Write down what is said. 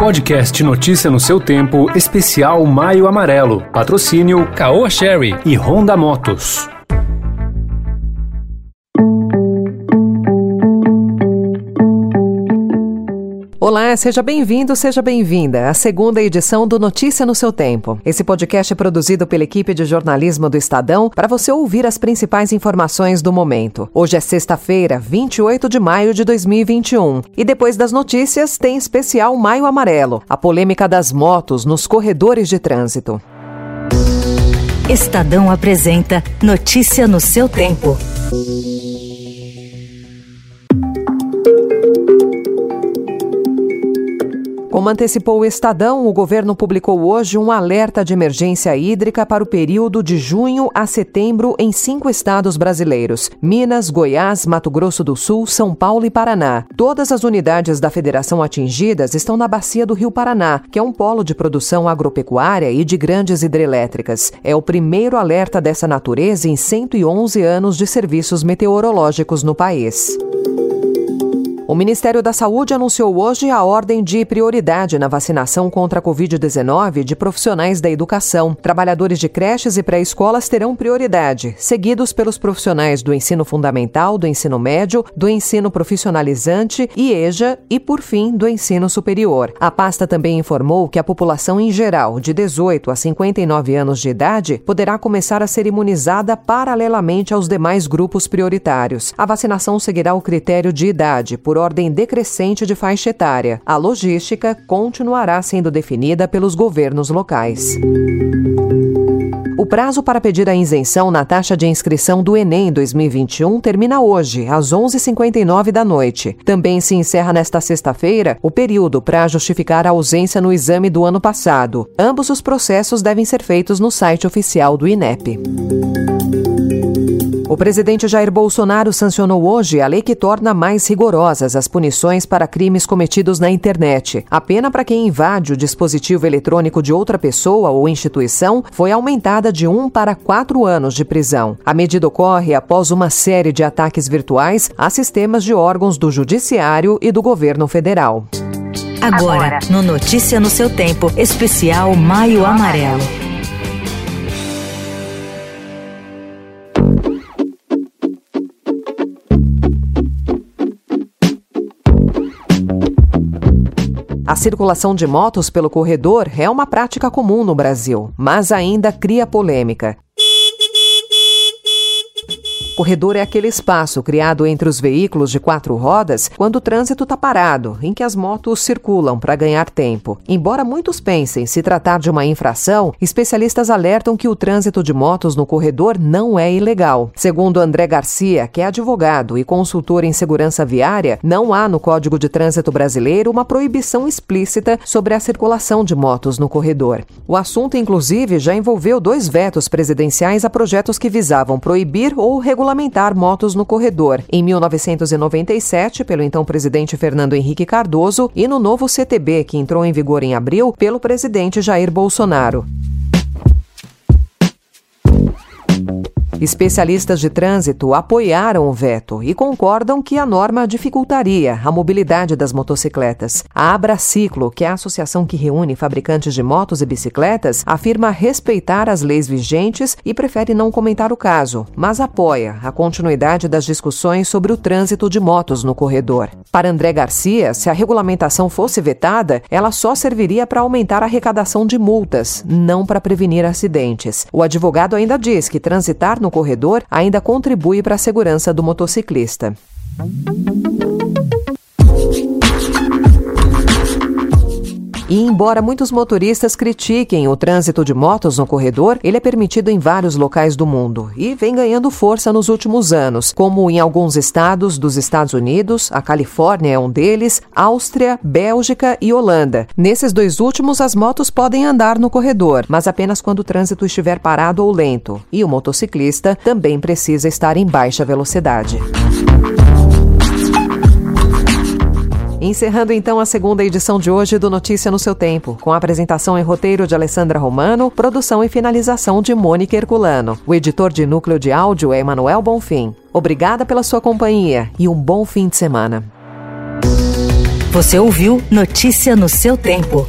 Podcast Notícia no seu tempo, especial Maio Amarelo. Patrocínio Caoa Sherry e Honda Motos. Olá, seja bem-vindo, seja bem-vinda à segunda edição do Notícia no seu Tempo. Esse podcast é produzido pela equipe de jornalismo do Estadão para você ouvir as principais informações do momento. Hoje é sexta-feira, 28 de maio de 2021. E depois das notícias, tem especial Maio Amarelo a polêmica das motos nos corredores de trânsito. Estadão apresenta Notícia no seu tempo. Como antecipou o Estadão, o governo publicou hoje um alerta de emergência hídrica para o período de junho a setembro em cinco estados brasileiros: Minas, Goiás, Mato Grosso do Sul, São Paulo e Paraná. Todas as unidades da federação atingidas estão na bacia do Rio Paraná, que é um polo de produção agropecuária e de grandes hidrelétricas. É o primeiro alerta dessa natureza em 111 anos de serviços meteorológicos no país. O Ministério da Saúde anunciou hoje a ordem de prioridade na vacinação contra a Covid-19 de profissionais da educação. Trabalhadores de creches e pré-escolas terão prioridade, seguidos pelos profissionais do ensino fundamental, do ensino médio, do ensino profissionalizante, IEJA e, por fim, do ensino superior. A pasta também informou que a população em geral, de 18 a 59 anos de idade, poderá começar a ser imunizada paralelamente aos demais grupos prioritários. A vacinação seguirá o critério de idade, por ordem decrescente de faixa etária. A logística continuará sendo definida pelos governos locais. O prazo para pedir a isenção na taxa de inscrição do Enem 2021 termina hoje, às 11h59 da noite. Também se encerra nesta sexta-feira o período para justificar a ausência no exame do ano passado. Ambos os processos devem ser feitos no site oficial do INEP. O presidente Jair Bolsonaro sancionou hoje a lei que torna mais rigorosas as punições para crimes cometidos na internet. A pena para quem invade o dispositivo eletrônico de outra pessoa ou instituição foi aumentada de um para quatro anos de prisão. A medida ocorre após uma série de ataques virtuais a sistemas de órgãos do Judiciário e do governo federal. Agora, no Notícia no seu tempo, especial Maio Amarelo. A circulação de motos pelo corredor é uma prática comum no Brasil, mas ainda cria polêmica. Corredor é aquele espaço criado entre os veículos de quatro rodas quando o trânsito está parado, em que as motos circulam para ganhar tempo. Embora muitos pensem se tratar de uma infração, especialistas alertam que o trânsito de motos no corredor não é ilegal. Segundo André Garcia, que é advogado e consultor em segurança viária, não há no Código de Trânsito Brasileiro uma proibição explícita sobre a circulação de motos no corredor. O assunto, inclusive, já envolveu dois vetos presidenciais a projetos que visavam proibir ou regulamentar regulamentar motos no corredor, em 1997, pelo então presidente Fernando Henrique Cardoso, e no novo CTB, que entrou em vigor em abril, pelo presidente Jair Bolsonaro. Especialistas de trânsito apoiaram o veto e concordam que a norma dificultaria a mobilidade das motocicletas. A Abraciclo, que é a associação que reúne fabricantes de motos e bicicletas, afirma respeitar as leis vigentes e prefere não comentar o caso, mas apoia a continuidade das discussões sobre o trânsito de motos no corredor. Para André Garcia, se a regulamentação fosse vetada, ela só serviria para aumentar a arrecadação de multas, não para prevenir acidentes. O advogado ainda diz que transitar no corredor ainda contribui para a segurança do motociclista. E embora muitos motoristas critiquem o trânsito de motos no corredor, ele é permitido em vários locais do mundo e vem ganhando força nos últimos anos, como em alguns estados dos Estados Unidos, a Califórnia é um deles, Áustria, Bélgica e Holanda. Nesses dois últimos, as motos podem andar no corredor, mas apenas quando o trânsito estiver parado ou lento, e o motociclista também precisa estar em baixa velocidade. Encerrando então a segunda edição de hoje do Notícia no seu Tempo, com a apresentação e roteiro de Alessandra Romano, produção e finalização de Mônica Herculano. O editor de núcleo de áudio é Emanuel Bonfim. Obrigada pela sua companhia e um bom fim de semana. Você ouviu Notícia no seu tempo.